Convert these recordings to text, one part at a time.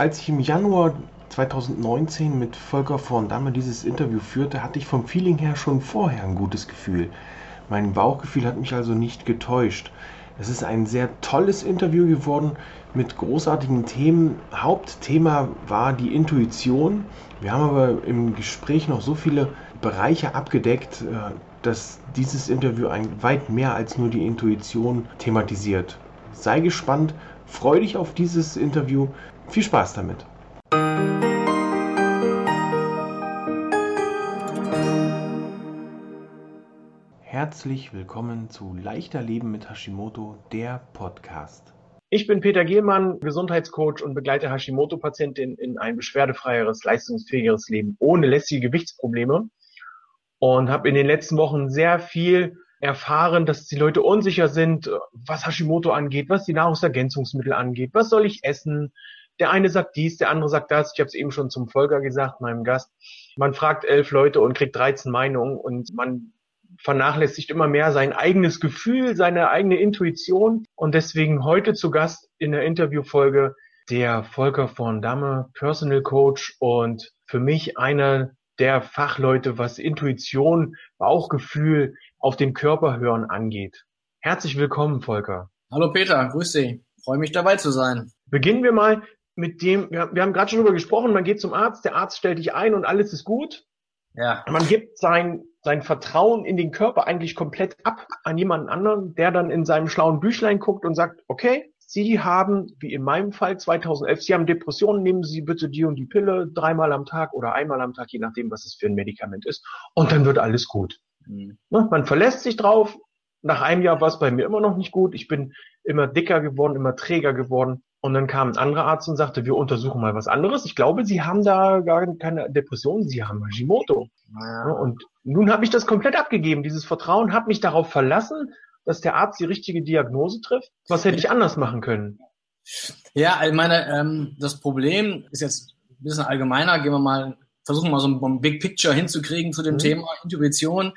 Als ich im Januar 2019 mit Volker von Damme dieses Interview führte, hatte ich vom Feeling her schon vorher ein gutes Gefühl. Mein Bauchgefühl hat mich also nicht getäuscht. Es ist ein sehr tolles Interview geworden mit großartigen Themen. Hauptthema war die Intuition. Wir haben aber im Gespräch noch so viele Bereiche abgedeckt, äh, dass dieses Interview weit mehr als nur die Intuition thematisiert. Sei gespannt, freu dich auf dieses Interview. Viel Spaß damit. Herzlich willkommen zu Leichter Leben mit Hashimoto, der Podcast. Ich bin Peter Gehlmann, Gesundheitscoach und begleite Hashimoto-Patientinnen in ein beschwerdefreieres, leistungsfähigeres Leben ohne lästige Gewichtsprobleme und habe in den letzten Wochen sehr viel erfahren, dass die Leute unsicher sind, was Hashimoto angeht, was die Nahrungsergänzungsmittel angeht, was soll ich essen, der eine sagt dies, der andere sagt das. Ich habe es eben schon zum Volker gesagt, meinem Gast. Man fragt elf Leute und kriegt 13 Meinungen und man vernachlässigt immer mehr sein eigenes Gefühl, seine eigene Intuition. Und deswegen heute zu Gast in der Interviewfolge der Volker von Damme, Personal Coach und für mich einer der Fachleute, was Intuition, Bauchgefühl, auf den Körper hören angeht. Herzlich willkommen, Volker. Hallo Peter, grüß dich. Freue mich dabei zu sein. Beginnen wir mal mit dem, wir, wir haben gerade schon darüber gesprochen, man geht zum Arzt, der Arzt stellt dich ein und alles ist gut. Ja. Man gibt sein, sein Vertrauen in den Körper eigentlich komplett ab an jemanden anderen, der dann in seinem schlauen Büchlein guckt und sagt, okay, Sie haben, wie in meinem Fall 2011, Sie haben Depressionen, nehmen Sie bitte die und die Pille dreimal am Tag oder einmal am Tag, je nachdem, was es für ein Medikament ist. Und dann wird alles gut. Mhm. Ne, man verlässt sich drauf. Nach einem Jahr war es bei mir immer noch nicht gut. Ich bin immer dicker geworden, immer träger geworden. Und dann kam ein anderer Arzt und sagte, wir untersuchen mal was anderes. Ich glaube, Sie haben da gar keine Depression, Sie haben Hashimoto. Ja. Und nun habe ich das komplett abgegeben, dieses Vertrauen, habe mich darauf verlassen, dass der Arzt die richtige Diagnose trifft. Was hätte ich anders machen können? Ja, ich meine, ähm, das Problem ist jetzt ein bisschen allgemeiner. Gehen wir mal, versuchen mal so ein Big Picture hinzukriegen zu dem mhm. Thema Intuition.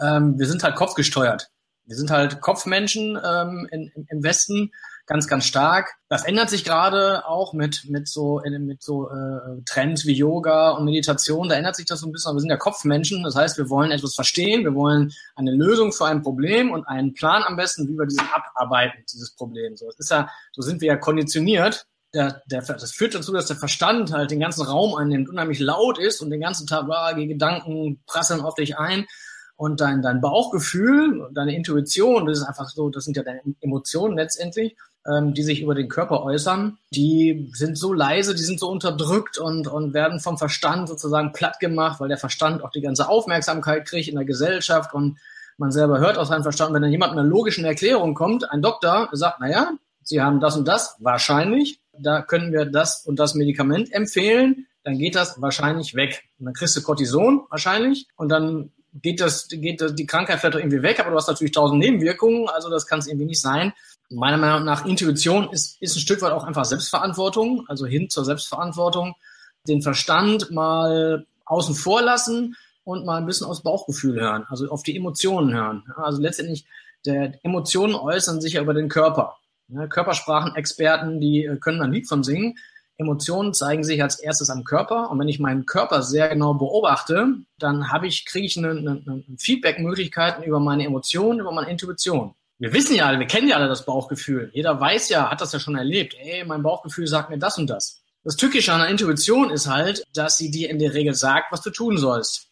Ähm, wir sind halt kopfgesteuert. Wir sind halt Kopfmenschen ähm, in, im Westen ganz, ganz stark. Das ändert sich gerade auch mit, mit so, mit so äh, Trends wie Yoga und Meditation. Da ändert sich das so ein bisschen. Aber wir sind ja Kopfmenschen. Das heißt, wir wollen etwas verstehen. Wir wollen eine Lösung für ein Problem und einen Plan am besten, wie wir diesen abarbeiten, dieses Problem. So, das ist ja, so sind wir ja konditioniert. Der, der, das führt dazu, dass der Verstand halt den ganzen Raum einnimmt, unheimlich laut ist und den ganzen Tag, ah, die Gedanken prasseln auf dich ein und dein, dein Bauchgefühl, deine Intuition, das ist einfach so, das sind ja deine Emotionen letztendlich, ähm, die sich über den Körper äußern, die sind so leise, die sind so unterdrückt und, und werden vom Verstand sozusagen platt gemacht, weil der Verstand auch die ganze Aufmerksamkeit kriegt in der Gesellschaft und man selber hört aus seinem Verstand, wenn dann jemand mit einer logischen Erklärung kommt, ein Doktor sagt, na ja, Sie haben das und das, wahrscheinlich, da können wir das und das Medikament empfehlen, dann geht das wahrscheinlich weg. Und dann kriegst du Cortison wahrscheinlich und dann geht das, geht das, die Krankheit vielleicht irgendwie weg, aber du hast natürlich tausend Nebenwirkungen, also das kann es irgendwie nicht sein meiner Meinung nach Intuition ist, ist ein Stück weit auch einfach Selbstverantwortung, also hin zur Selbstverantwortung, den Verstand mal außen vor lassen und mal ein bisschen aufs Bauchgefühl hören, also auf die Emotionen hören. Also letztendlich, der Emotionen äußern sich ja über den Körper. Ja, Körpersprachenexperten, die äh, können ein Lied von singen. Emotionen zeigen sich als erstes am Körper und wenn ich meinen Körper sehr genau beobachte, dann habe ich kriege ich eine, eine, eine Feedback-Möglichkeiten über meine Emotionen, über meine Intuition wir wissen ja alle, wir kennen ja alle das Bauchgefühl. Jeder weiß ja, hat das ja schon erlebt. Ey, mein Bauchgefühl sagt mir das und das. Das Tückische an der Intuition ist halt, dass sie dir in der Regel sagt, was du tun sollst.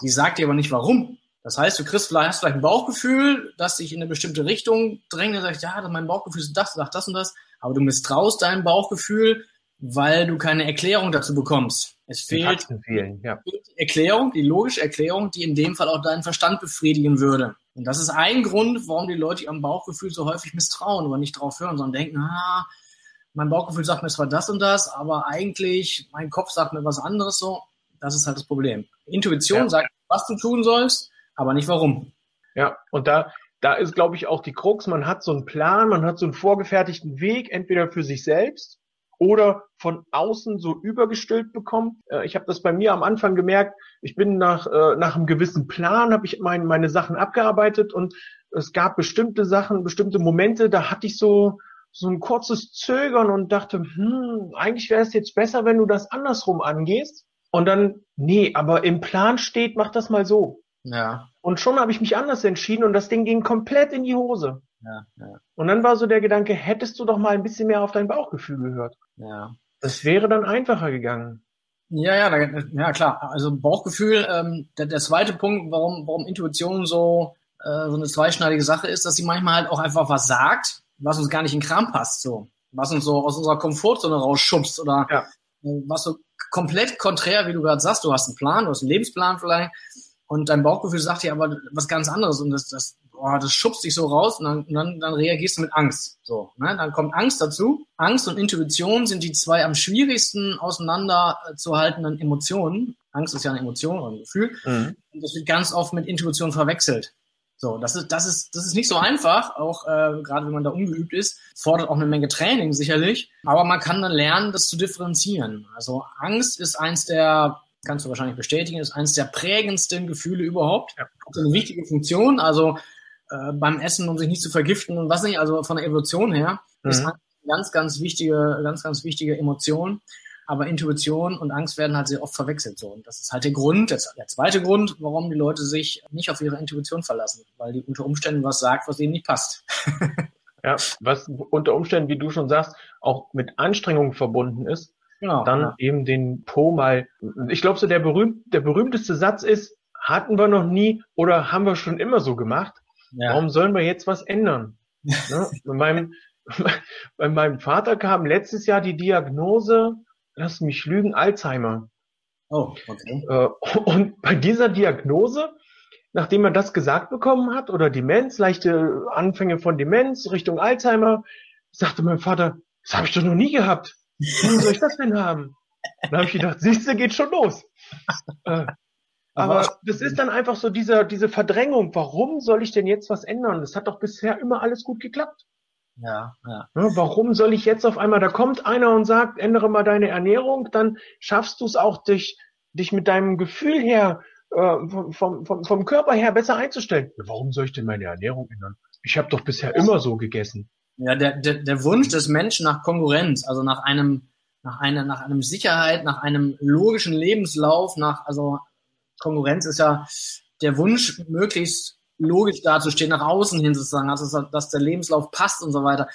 Sie sagt dir aber nicht warum. Das heißt, du kriegst vielleicht, hast vielleicht ein Bauchgefühl, das dich in eine bestimmte Richtung drängt und sagst, ja, mein Bauchgefühl ist das, sagt das und das. Aber du misstraust deinem Bauchgefühl, weil du keine Erklärung dazu bekommst. Es fehlt fehlen, ja. die Erklärung, die logische Erklärung, die in dem Fall auch deinen Verstand befriedigen würde. Und das ist ein Grund, warum die Leute ihrem Bauchgefühl so häufig misstrauen oder nicht drauf hören, sondern denken, ah, mein Bauchgefühl sagt mir zwar das und das, aber eigentlich mein Kopf sagt mir was anderes so. Das ist halt das Problem. Intuition ja. sagt, was du tun sollst, aber nicht warum. Ja, und da, da ist, glaube ich, auch die Krux, man hat so einen Plan, man hat so einen vorgefertigten Weg, entweder für sich selbst oder von außen so übergestülpt bekommen. Äh, ich habe das bei mir am Anfang gemerkt. Ich bin nach, äh, nach einem gewissen Plan, habe ich mein, meine Sachen abgearbeitet und es gab bestimmte Sachen, bestimmte Momente, da hatte ich so so ein kurzes Zögern und dachte, hm, eigentlich wäre es jetzt besser, wenn du das andersrum angehst. Und dann, nee, aber im Plan steht, mach das mal so. Ja. Und schon habe ich mich anders entschieden und das Ding ging komplett in die Hose. Ja, ja. Und dann war so der Gedanke, hättest du doch mal ein bisschen mehr auf dein Bauchgefühl gehört. Ja. Das wäre dann einfacher gegangen. Ja, ja, da, ja klar. Also Bauchgefühl, ähm, der, der zweite Punkt, warum, warum Intuition so, äh, so eine zweischneidige Sache ist, dass sie manchmal halt auch einfach was sagt, was uns gar nicht in Kram passt, so. Was uns so aus unserer Komfortzone rausschubst oder Ja. äh, was so komplett konträr, wie du gerade sagst, du hast einen Plan, du hast einen Lebensplan vielleicht und dein Bauchgefühl sagt dir aber was ganz anderes und das, das, boah, das schubst dich so raus und dann, dann, dann reagierst du mit Angst. So, ne? Dann kommt Angst dazu. Angst und Intuition sind die zwei am schwierigsten auseinander äh, Emotionen. Angst ist ja eine Emotion oder ein Gefühl. Mhm. Und das wird ganz oft mit Intuition verwechselt. So, das ist, das ist, das ist nicht so einfach, auch äh, gerade wenn man da ungeübt ist, fordert auch eine Menge Training sicherlich, aber man kann dann lernen, das zu differenzieren. Also Angst ist eins der, kannst du wahrscheinlich bestätigen, ist eins der prägendsten Gefühle überhaupt. Ja. Hat eine wichtige Funktion, also äh, beim Essen, um sich nicht zu vergiften und was nicht, also von der Evolution her, ist Mhm. Angst eine ganz, ganz wichtige, ganz, ganz wichtige Emotion. Aber Intuition und Angst werden halt sehr oft verwechselt. So. Und das ist halt der Grund, der, der zweite Grund, warum die Leute sich nicht auf ihre Intuition verlassen, weil die unter Umständen was sagt, was ihnen nicht passt. Ja, was unter Umständen, wie du schon sagst, auch mit Anstrengungen verbunden ist, Genau. dann ja. eben den Po mal. Ich glaube, so der berühmt, der berühmteste Satz ist, hatten wir noch nie oder haben wir schon immer so gemacht. Ja. Warum sollen wir jetzt was ändern? ne? bei, meinem, bei meinem Vater kam letztes Jahr die Diagnose, lass mich lügen, Alzheimer. Oh, okay. Äh, Und bei dieser Diagnose, nachdem er das gesagt bekommen hat, oder Demenz, leichte Anfänge von Demenz Richtung Alzheimer, sagte mein Vater, das habe ich doch noch nie gehabt. Warum soll ich das denn haben? Dann habe ich gedacht, siehste, geht schon los. Äh, Aber das ist dann einfach so diese, diese Verdrängung. Warum soll ich denn jetzt was ändern? Das hat doch bisher immer alles gut geklappt. Ja, ja. Warum soll ich jetzt auf einmal, da kommt einer und sagt, ändere mal deine Ernährung, dann schaffst du es auch, dich, dich mit deinem Gefühl her, äh, vom, vom, vom Körper her besser einzustellen. Warum soll ich denn meine Ernährung ändern? Ich habe doch bisher immer so gegessen. Ja, der, der, der Wunsch des Menschen nach Konkurrenz, also nach einem, nach einer, nach einem Sicherheit, nach einem logischen Lebenslauf, nach, also Konkurrenz ist ja der Wunsch, möglichst logisch dazustehen, nach außen hin sozusagen, also dass der Lebenslauf passt und so weiter.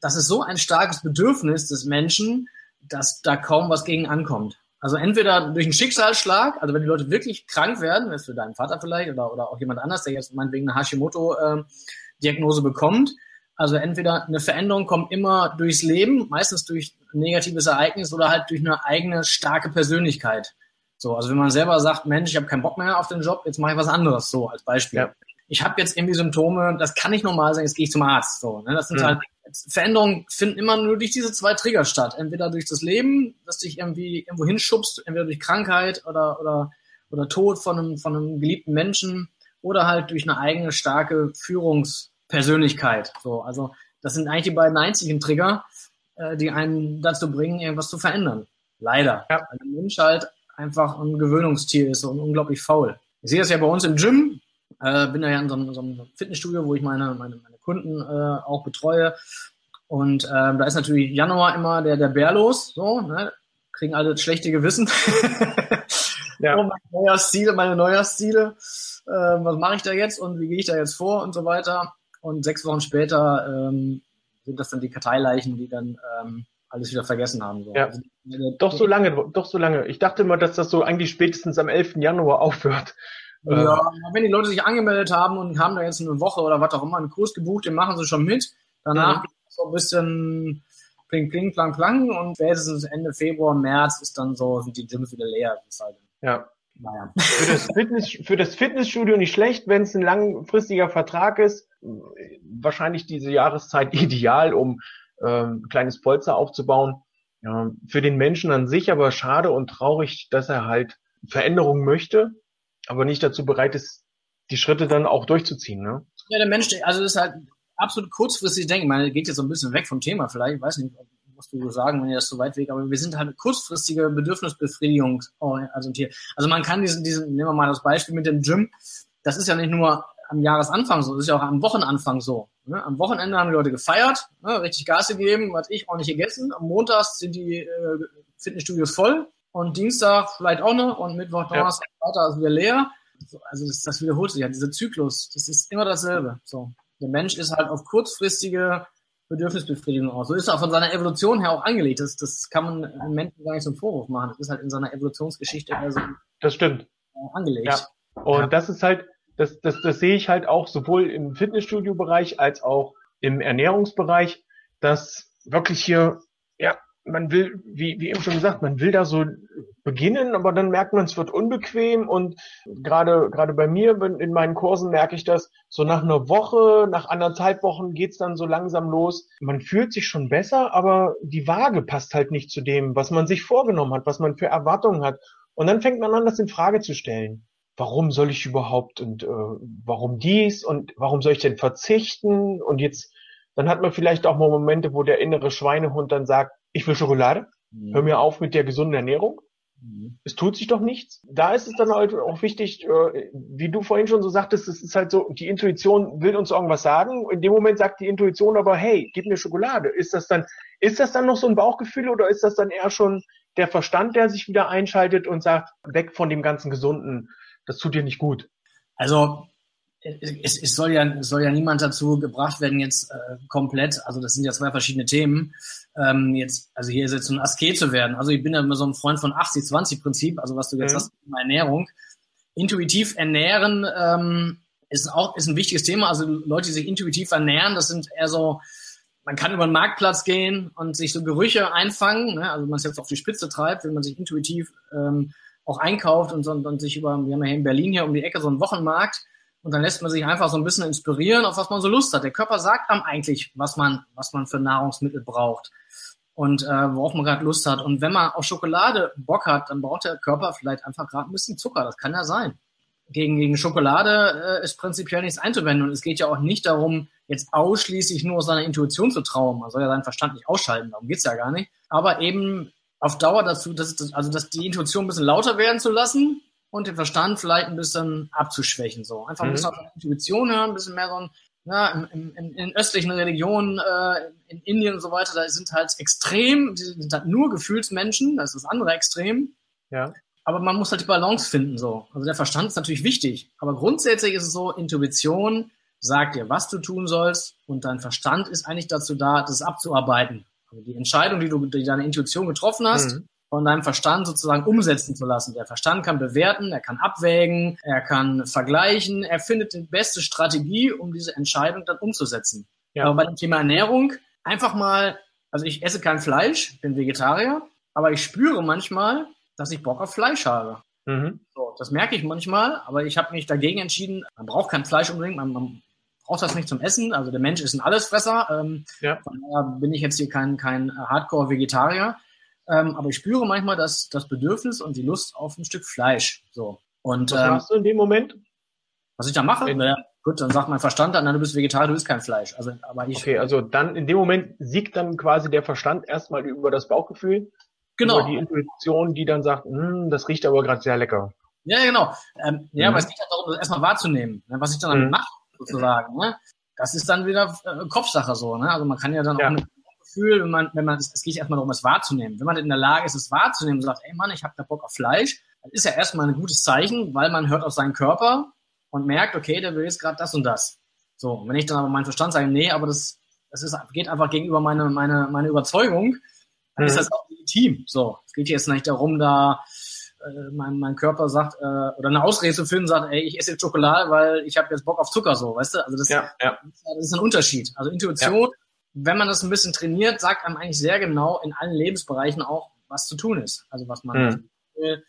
Das ist so ein starkes Bedürfnis des Menschen, dass da kaum was gegen ankommt. Also entweder durch einen Schicksalsschlag, also wenn die Leute wirklich krank werden, das ist für deinen Vater vielleicht oder, oder auch jemand anders, der jetzt meinetwegen eine Hashimoto-Diagnose bekommt, also entweder eine Veränderung kommt immer durchs Leben, meistens durch ein negatives Ereignis oder halt durch eine eigene starke Persönlichkeit. So, also wenn man selber sagt, Mensch, ich habe keinen Bock mehr auf den Job, jetzt mache ich was anderes, so als Beispiel. Ja. Ich habe jetzt irgendwie Symptome, das kann nicht normal sein, jetzt gehe ich zum Arzt. So, ne? Das sind Mhm. halt Veränderungen finden immer nur durch diese zwei Trigger statt. Entweder durch das Leben, das dich irgendwie irgendwo hinschubst, entweder durch Krankheit oder, oder, oder Tod von einem, von einem geliebten Menschen oder halt durch eine eigene starke Führungspersönlichkeit. So, also das sind eigentlich die beiden einzigen Trigger, äh, die einen dazu bringen, irgendwas zu verändern. Leider. Ja. Weil der Mensch halt einfach ein Gewöhnungstier ist und unglaublich faul. Ich sehe das ja bei uns im Gym. Äh, bin da ja in so einem, so einem Fitnessstudio, wo ich meine, meine, meine Kunden äh, auch betreue. Und ähm, da ist natürlich Januar immer der, der Bär los, so, ne? kriegen alle das schlechte Gewissen. Ja. oh, meine Neujahrsziele, meine Neujahrsziele. Äh, was mache ich da jetzt und wie gehe ich da jetzt vor und so weiter. Und sechs Wochen später ähm, sind das dann die Karteileichen, die dann ähm, alles wieder vergessen haben. So. Ja. Also, Doch so lange, doch so lange. Ich dachte immer, dass das so eigentlich spätestens am 11. Januar aufhört. Ja, wenn die Leute sich angemeldet haben und haben da jetzt eine Woche oder was auch immer einen Kurs gebucht, den machen sie schon mit. Danach Mhm. so ein bisschen pling, pling, plang, plang und spätestens Ende Februar, März ist dann so, sind die Gyms wieder leer. Halt, Ja. naja. Für das, Fitness, für das Fitnessstudio nicht schlecht, wenn es ein langfristiger Vertrag ist. Wahrscheinlich diese Jahreszeit ideal, um ähm, ein kleines Polster aufzubauen. Für den Menschen an sich aber schade und traurig, dass er halt Veränderungen möchte, aber nicht dazu bereit ist, die Schritte dann auch durchzuziehen. Ne? Ja, der Mensch, also das ist halt absolut kurzfristig denken. Ich meine, geht jetzt so ein bisschen weg vom Thema vielleicht, ich weiß nicht, was du sagen, wenn ihr das so weit weg, aber wir sind halt kurzfristige Bedürfnisbefriedigung. Also, hier. also man kann diesen, diesen, nehmen wir mal das Beispiel mit dem Gym, das ist ja nicht nur am Jahresanfang so, das ist ja auch am Wochenanfang so. Ne? Am Wochenende haben die Leute gefeiert, ne? richtig Gas gegeben, was ich auch nicht gegessen. Am Montag sind die äh, Fitnessstudios voll und Dienstag vielleicht auch noch und Mittwoch, Donnerstag, ja. Freitag ist wieder leer. Also das, das wiederholt sich ja, dieser Zyklus, das ist immer dasselbe. So. Der Mensch ist halt auf kurzfristige Bedürfnisbefriedigung aus. So ist er von seiner Evolution her auch angelegt. Das, das kann man einem Menschen gar nicht zum Vorwurf machen. Das ist halt in seiner Evolutionsgeschichte so das stimmt. Angelegt. Ja. Und ja. das ist halt, das, das, das sehe ich halt auch sowohl im Fitnessstudio-Bereich als auch im Ernährungsbereich, dass wirklich hier, ja, man will, wie, wie eben schon gesagt, man will da so beginnen, aber dann merkt man, es wird unbequem und gerade gerade bei mir in meinen Kursen merke ich das, so nach einer Woche, nach anderthalb Wochen geht's dann so langsam los. Man fühlt sich schon besser, aber die Waage passt halt nicht zu dem, was man sich vorgenommen hat, was man für Erwartungen hat. Und dann fängt man an, das in Frage zu stellen. Warum soll ich überhaupt und äh, warum dies und warum soll ich denn verzichten? Und jetzt, dann hat man vielleicht auch mal Momente, wo der innere Schweinehund dann sagt, ich will Schokolade, mhm. hör mir auf mit der gesunden Ernährung. Mhm. Es tut sich doch nichts. Da ist es dann halt auch wichtig, äh, wie du vorhin schon so sagtest, es ist halt so, die Intuition will uns irgendwas sagen. In dem Moment sagt die Intuition aber, hey, gib mir Schokolade. Ist das dann, ist das dann noch so ein Bauchgefühl oder ist das dann eher schon der Verstand, der sich wieder einschaltet und sagt, weg von dem ganzen Gesunden, das tut dir nicht gut? Also es, es soll ja soll ja niemand dazu gebracht werden jetzt äh, komplett also das sind ja zwei verschiedene Themen ähm, jetzt also hier ist jetzt ein Asket zu werden also ich bin ja immer so ein Freund von 80-20 Prinzip also was du jetzt mhm. hast Ernährung intuitiv ernähren ähm, ist auch ist ein wichtiges Thema also Leute die sich intuitiv ernähren das sind eher so man kann über den Marktplatz gehen und sich so Gerüche einfangen ne? also man es jetzt auf die Spitze treibt wenn man sich intuitiv ähm, auch einkauft und, und, und sich über wir haben ja hier in Berlin hier um die Ecke so einen Wochenmarkt und dann lässt man sich einfach so ein bisschen inspirieren, auf was man so Lust hat. Der Körper sagt einem eigentlich, was man, was man für Nahrungsmittel braucht und äh, worauf man gerade Lust hat. Und wenn man auf Schokolade Bock hat, dann braucht der Körper vielleicht einfach gerade ein bisschen Zucker. Das kann ja sein. Gegen, gegen Schokolade äh, ist prinzipiell nichts einzuwenden. Und es geht ja auch nicht darum, jetzt ausschließlich nur seiner Intuition zu trauen. Man soll ja seinen Verstand nicht ausschalten, darum geht's ja gar nicht. Aber eben auf Dauer dazu, dass, also dass die Intuition ein bisschen lauter werden zu lassen und den Verstand vielleicht ein bisschen abzuschwächen. So einfach ein bisschen mhm. auf die Intuition hören, ein bisschen mehr so ein, ja, in, in, in östlichen Religionen, äh, in Indien und so weiter, da sind halt extrem, die sind halt nur Gefühlsmenschen, das ist das andere Extrem. Ja. Aber man muss halt die Balance finden, so. Also der Verstand ist natürlich wichtig. Aber grundsätzlich ist es so, Intuition sagt dir, was du tun sollst und dein Verstand ist eigentlich dazu da, das abzuarbeiten. Also die Entscheidung, die du, die deine Intuition getroffen hast, mhm von deinem Verstand sozusagen umsetzen zu lassen. Der Verstand kann bewerten, er kann abwägen, er kann vergleichen, er findet die beste Strategie, um diese Entscheidung dann umzusetzen. Ja. Aber bei dem Thema Ernährung einfach mal, also ich esse kein Fleisch, bin Vegetarier, aber ich spüre manchmal, dass ich Bock auf Fleisch habe. Mhm. So, das merke ich manchmal, aber ich habe mich dagegen entschieden, man braucht kein Fleisch unbedingt, man, man braucht das nicht zum Essen. Also der Mensch ist ein Allesfresser. Ähm, ja. Von daher bin ich jetzt hier kein, kein Hardcore-Vegetarier. Ähm, aber ich spüre manchmal das, das Bedürfnis und die Lust auf ein Stück Fleisch. So. Und, was ähm, machst du in dem Moment? Was ich da mache? naja, gut, dann sagt mein Verstand dann, du bist Vegetarier, du isst kein Fleisch. Also, aber ich, okay, also dann in dem Moment siegt dann quasi der Verstand erstmal über das Bauchgefühl. Genau. Über die Intuition, die dann sagt, hm, das riecht aber gerade sehr lecker. Ja, genau. Ähm, ja, mhm. aber es geht halt darum, das erstmal wahrzunehmen. Ne? Was ich dann damit mhm. mache, sozusagen. Ne? Das ist dann wieder äh, Kopfsache so. Ne? Also man kann ja dann ja. auch eine Gefühl, wenn man, wenn man, es geht erstmal darum, es wahrzunehmen. Wenn man in der Lage ist, es wahrzunehmen und sagt, ey Mann, ich habe da Bock auf Fleisch, dann ist ja erstmal ein gutes Zeichen, weil man hört auf seinen Körper und merkt, okay, der will jetzt gerade das und das. So, und wenn ich dann aber meinen Verstand sage, nee, aber das, das ist, geht einfach gegenüber meine, meine, meine Überzeugung, dann mhm. ist das auch legitim. So, es geht jetzt nicht darum, da äh, mein, mein Körper sagt, äh, oder eine Ausrede zu finden, sagt, ey, ich esse jetzt Schokolade, weil ich habe jetzt Bock auf Zucker, so, weißt du? Also das, ja, ja. das ist ein Unterschied. Also Intuition ja wenn man das ein bisschen trainiert, sagt einem eigentlich sehr genau in allen Lebensbereichen auch, was zu tun ist. Also was man mhm. will,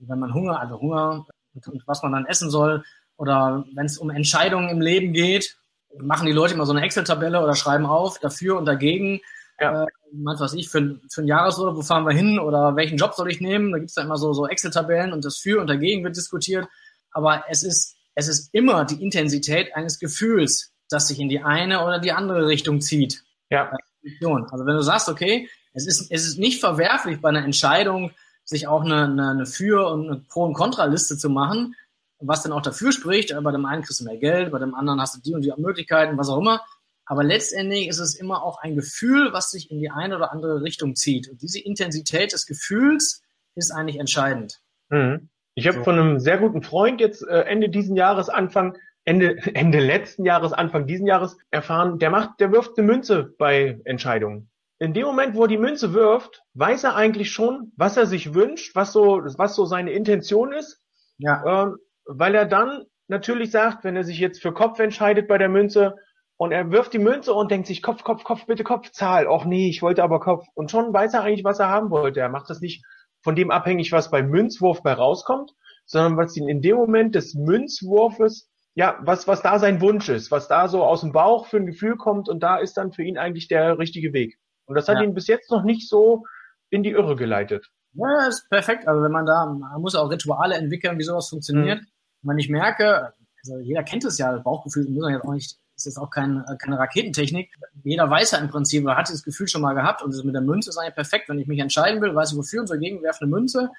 wenn man Hunger, also Hunger und, und was man dann essen soll. Oder wenn es um Entscheidungen im Leben geht, machen die Leute immer so eine Excel-Tabelle oder schreiben auf, dafür und dagegen. Ja. Äh, was ich, für, für ein Jahresurlaub, wo fahren wir hin oder welchen Job soll ich nehmen? Da gibt es da immer so, so Excel-Tabellen und das für und dagegen wird diskutiert. Aber es ist, es ist immer die Intensität eines Gefühls, das sich in die eine oder die andere Richtung zieht. Ja. Also wenn du sagst, okay, es ist, es ist nicht verwerflich bei einer Entscheidung, sich auch eine, eine, eine Für- und eine Pro- und Kontraliste zu machen, was dann auch dafür spricht. Bei dem einen kriegst du mehr Geld, bei dem anderen hast du die und die Möglichkeiten, was auch immer. Aber letztendlich ist es immer auch ein Gefühl, was sich in die eine oder andere Richtung zieht. Und diese Intensität des Gefühls ist eigentlich entscheidend. Mhm. Ich habe so. von einem sehr guten Freund jetzt äh, Ende diesen Jahres, Anfang, Ende, Ende letzten Jahres, Anfang diesen Jahres erfahren, der macht, der wirft eine Münze bei Entscheidungen. In dem Moment, wo er die Münze wirft, weiß er eigentlich schon, was er sich wünscht, was so, was so seine Intention ist. Ja. Ähm, weil er dann natürlich sagt, wenn er sich jetzt für Kopf entscheidet bei der Münze und er wirft die Münze und denkt sich Kopf, Kopf, Kopf, bitte Kopf, Zahl. Och nee, ich wollte aber Kopf. Und schon weiß er eigentlich, was er haben wollte. Er macht das nicht von dem abhängig, was beim Münzwurf bei rauskommt, sondern was ihn in dem Moment des Münzwurfes, ja, was, was da sein Wunsch ist, was da so aus dem Bauch für ein Gefühl kommt und da ist dann für ihn eigentlich der richtige Weg. Und das hat ja. ihn bis jetzt noch nicht so in die Irre geleitet. Ja, ist perfekt. Also wenn man da, man muss auch Rituale entwickeln, wie sowas funktioniert. Mhm. Wenn ich merke, also jeder kennt es ja, Bauchgefühl muss man jetzt auch nicht, ist jetzt auch kein, keine Raketentechnik. Jeder weiß ja im Prinzip, oder hat dieses Gefühl schon mal gehabt und das mit der Münze ist eigentlich perfekt. Wenn ich mich entscheiden will, weiß ich wofür und so gegen, werfe eine Münze,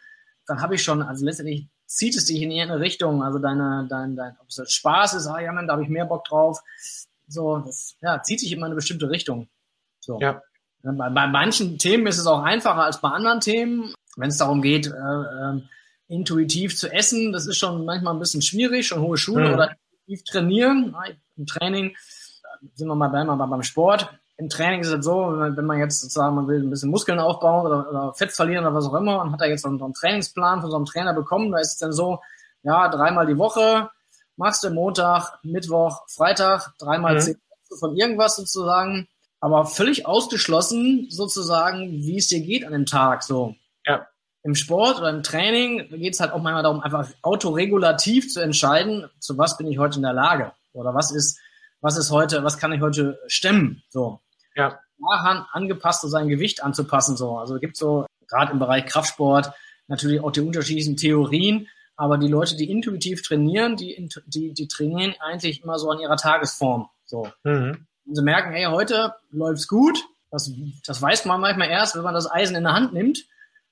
dann habe ich schon, also letztendlich zieht es dich in irgendeine Richtung, also deine, dein, dein, ob es Spaß ist, ah ja, da habe ich mehr Bock drauf. So, das, ja, zieht sich immer in eine bestimmte Richtung. So. Ja. Bei, bei manchen Themen ist es auch einfacher als bei anderen Themen. Wenn es darum geht, äh, äh, intuitiv zu essen, das ist schon manchmal ein bisschen schwierig, schon hohe Schule mhm. oder intuitiv trainieren. Im Training, sind wir mal, bleiben wir mal beim Sport. Im Training ist es so, wenn man jetzt sozusagen, man will ein bisschen Muskeln aufbauen oder, oder Fett verlieren oder was auch immer und hat da jetzt so einen Trainingsplan von so einem Trainer bekommen, da ist es dann so, ja, dreimal die Woche machst du Montag, Mittwoch, Freitag, dreimal mhm. zehn von irgendwas sozusagen aber völlig ausgeschlossen sozusagen, wie es dir geht an dem Tag. So. Ja. Im Sport oder im Training geht es halt auch manchmal darum, einfach autoregulativ zu entscheiden, zu was bin ich heute in der Lage oder was ist, was ist heute, was kann ich heute stemmen. So. Ja. Daran angepasst, sein Gewicht anzupassen. So. Also es gibt so, gerade im Bereich Kraftsport, natürlich auch die unterschiedlichen Theorien, aber die Leute, die intuitiv trainieren, die, die, die trainieren eigentlich immer so an ihrer Tagesform. So. Mhm. Und sie merken, hey, heute läuft's gut. Das, das weiß man manchmal erst, wenn man das Eisen in der Hand nimmt.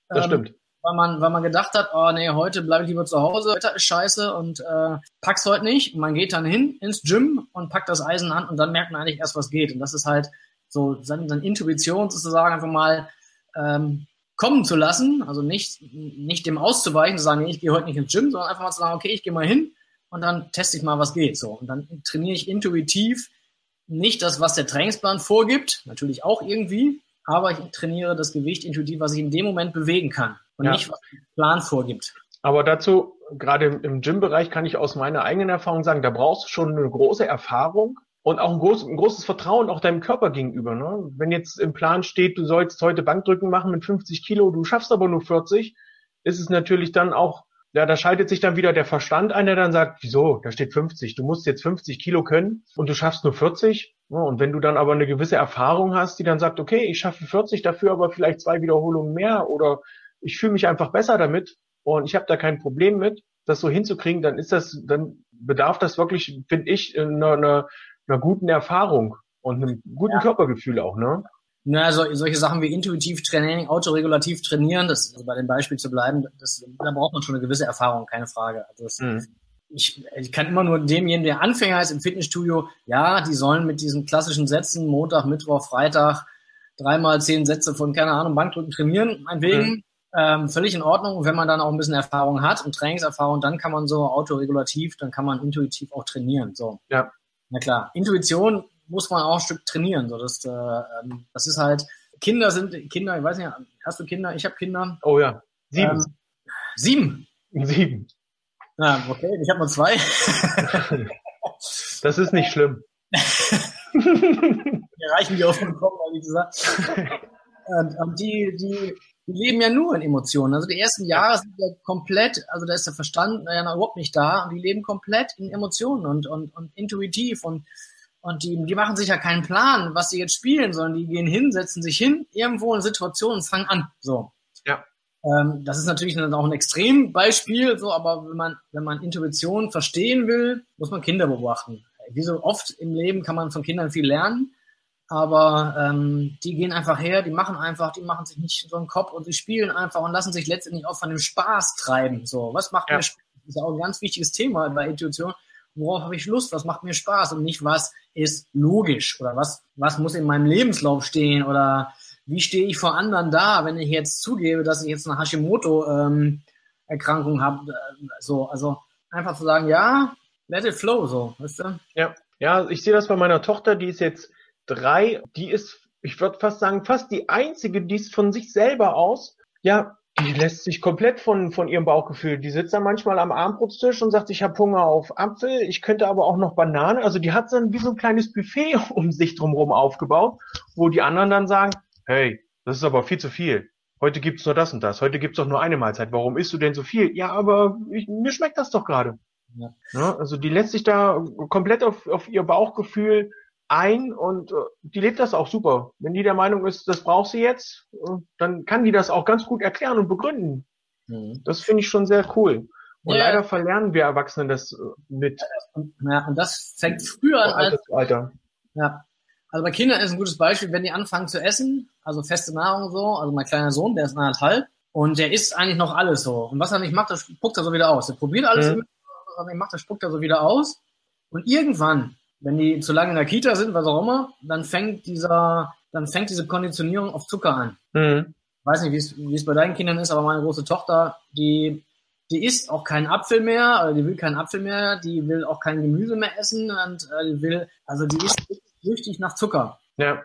Das ähm, stimmt. Weil man, weil man gedacht hat, oh nee, heute bleibe ich lieber zu Hause, Wetter ist scheiße und äh, pack's heute nicht. Man geht dann hin ins Gym und packt das Eisen Hand und dann merkt man eigentlich erst, was geht. Und das ist halt so seine, seine Intuition sozusagen einfach mal ähm, kommen zu lassen, also nicht, nicht dem auszuweichen, zu sagen, nee, ich gehe heute nicht ins Gym, sondern einfach mal zu sagen, okay, ich gehe mal hin und dann teste ich mal, was geht. So. Und dann trainiere ich intuitiv nicht das, was der Trainingsplan vorgibt, natürlich auch irgendwie, aber ich trainiere das Gewicht intuitiv, was ich in dem Moment bewegen kann und ja. nicht, was der Plan vorgibt. Aber dazu, gerade im Gym-Bereich, kann ich aus meiner eigenen Erfahrung sagen, da brauchst du schon eine große Erfahrung und auch ein, groß, ein großes Vertrauen auch deinem Körper gegenüber. Ne? Wenn jetzt im Plan steht, du sollst heute Bankdrücken machen mit 50 Kilo, du schaffst aber nur 40, ist es natürlich dann auch ja, da schaltet sich dann wieder der Verstand ein, der dann sagt, wieso, da steht 50, du musst jetzt 50 Kilo können und du schaffst nur 40. Und wenn du dann aber eine gewisse Erfahrung hast, die dann sagt, okay, ich schaffe 40, dafür aber vielleicht zwei Wiederholungen mehr oder ich fühle mich einfach besser damit und ich habe da kein Problem mit, das so hinzukriegen, dann ist das, dann bedarf das wirklich, finde ich, einer, einer, einer guten Erfahrung und einem guten ja. Körpergefühl auch, ne? Na, so, solche Sachen wie intuitiv Training, autoregulativ trainieren, das, also bei dem Beispiel zu bleiben, das, da braucht man schon eine gewisse Erfahrung, keine Frage. Also das, mhm. ich, ich kann immer nur demjenigen, der Anfänger ist im Fitnessstudio, ja, die sollen mit diesen klassischen Sätzen Montag, Mittwoch, Freitag dreimal zehn Sätze von, keine Ahnung, Bankdrücken trainieren, meinetwegen. Mhm. Ähm, völlig in Ordnung. wenn man dann auch ein bisschen Erfahrung hat und Trainingserfahrung, dann kann man so autoregulativ, dann kann man intuitiv auch trainieren. So. Ja. Na klar. Intuition muss man auch ein Stück trainieren. So, das, äh, ähm, das ist halt, Kinder sind, Kinder, ich weiß nicht, hast du Kinder? Ich habe Kinder. Oh ja. Sieben. Ähm, sieben. Sieben. Ja, okay, ich habe nur zwei. das ist nicht schlimm. Wir reichen die auf den Kopf, wie gesagt. Und, und die, die, die leben ja nur in Emotionen. Also die ersten Jahre sind ja komplett, also da ist der Verstand ja überhaupt nicht da und die leben komplett in Emotionen und, und, und intuitiv und und die, die machen sich ja keinen Plan, was sie jetzt spielen, sondern die gehen hin, setzen sich hin, irgendwo in Situation und fangen an. So. Ja. Ähm, das ist natürlich dann auch ein Extrembeispiel, so, aber wenn man, wenn man Intuition verstehen will, muss man Kinder beobachten. Wie so oft im Leben kann man von Kindern viel lernen, aber ähm, die gehen einfach her, die machen einfach, die machen sich nicht so einen Kopf und sie spielen einfach und lassen sich letztendlich auch von dem Spaß treiben. So, was macht ja. mir Spaß? Das ist ja auch ein ganz wichtiges Thema bei Intuition. worauf habe ich Lust, was macht mir Spaß und nicht, was ist logisch oder was, was muss in meinem Lebenslauf stehen oder wie stehe ich vor anderen da, wenn ich jetzt zugebe, dass ich jetzt eine Hashimoto-Erkrankung ähm, habe. Äh, so, also einfach zu sagen, ja, let it flow, so, weißt du? Ja, ja, ich sehe das bei meiner Tochter, die ist jetzt drei, die ist, ich würde fast sagen, fast die einzige, die es von sich selber aus, ja, die lässt sich komplett von, von ihrem Bauchgefühl. Die sitzt dann manchmal am Abendbrotstisch und sagt, ich habe Hunger auf Apfel, ich könnte aber auch noch Banane. Also die hat dann wie so ein kleines Buffet um sich drumherum aufgebaut, wo die anderen dann sagen, hey, das ist aber viel zu viel. Heute gibt's nur das und das. Heute gibt's doch nur eine Mahlzeit. Warum isst du denn so viel? Ja, aber ich, mir schmeckt das doch gerade. Ja. ja. also die lässt sich da komplett auf, auf ihr Bauchgefühl ein und äh, die lebt das auch super. Wenn die der Meinung ist, das braucht sie jetzt, äh, dann kann die das auch ganz gut erklären und begründen. Mhm. Das finde ich schon sehr cool. Und ja. leider verlernen wir Erwachsene das äh, mit. Ja, und das fängt früher an. Alter zu Alter. Ja. Also bei Kindern ist ein gutes Beispiel, wenn die anfangen zu essen, also feste Nahrung so, also mein kleiner Sohn, der ist anderthalb, und der isst eigentlich noch alles so. Und was er nicht macht, das spuckt er so wieder aus. Er probiert alles, mhm. was er nicht macht, das spuckt er so wieder aus. Und irgendwann wenn die zu lange in der Kita sind, was auch immer, dann fängt dieser, dann fängt diese Konditionierung auf Zucker an. Mhm. Weiß nicht, wie es, wie es bei deinen Kindern ist, aber meine große Tochter, die, die isst auch keinen Apfel mehr, also die will keinen Apfel mehr, die will auch kein Gemüse mehr essen und äh, will, also die isst süchtig nach Zucker. Ja.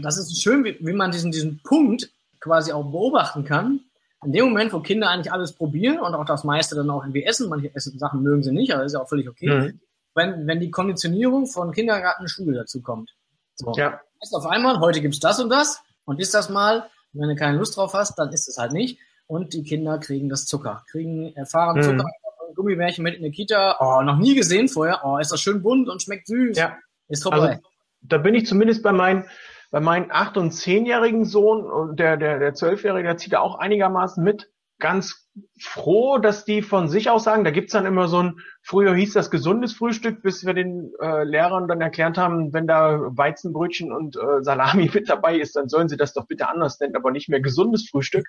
Das ist schön, wie, wie man diesen, diesen Punkt quasi auch beobachten kann. In dem Moment, wo Kinder eigentlich alles probieren und auch das meiste dann auch irgendwie essen, manche essen Sachen mögen sie nicht, aber ist ja auch völlig okay. Mhm wenn, wenn die Konditionierung von Kindergarten Schule dazu kommt. So. Ja. Ist auf einmal, heute gibt's das und das und ist das mal, wenn du keine Lust drauf hast, dann ist es halt nicht. Und die Kinder kriegen das Zucker, kriegen, erfahren mhm. Zucker, Gummibärchen mit in der Kita, oh, noch nie gesehen vorher, oh, ist das schön bunt und schmeckt süß. Ja. Ist vorbei. Also, da bin ich zumindest bei meinen, bei meinen acht- und zehnjährigen Sohn und der, der, der zwölfjährige, der zieht da auch einigermaßen mit ganz froh, dass die von sich aus sagen, da gibt's dann immer so ein, früher hieß das gesundes Frühstück, bis wir den äh, Lehrern dann erklärt haben, wenn da Weizenbrötchen und äh, Salami mit dabei ist, dann sollen sie das doch bitte anders nennen, aber nicht mehr gesundes Frühstück,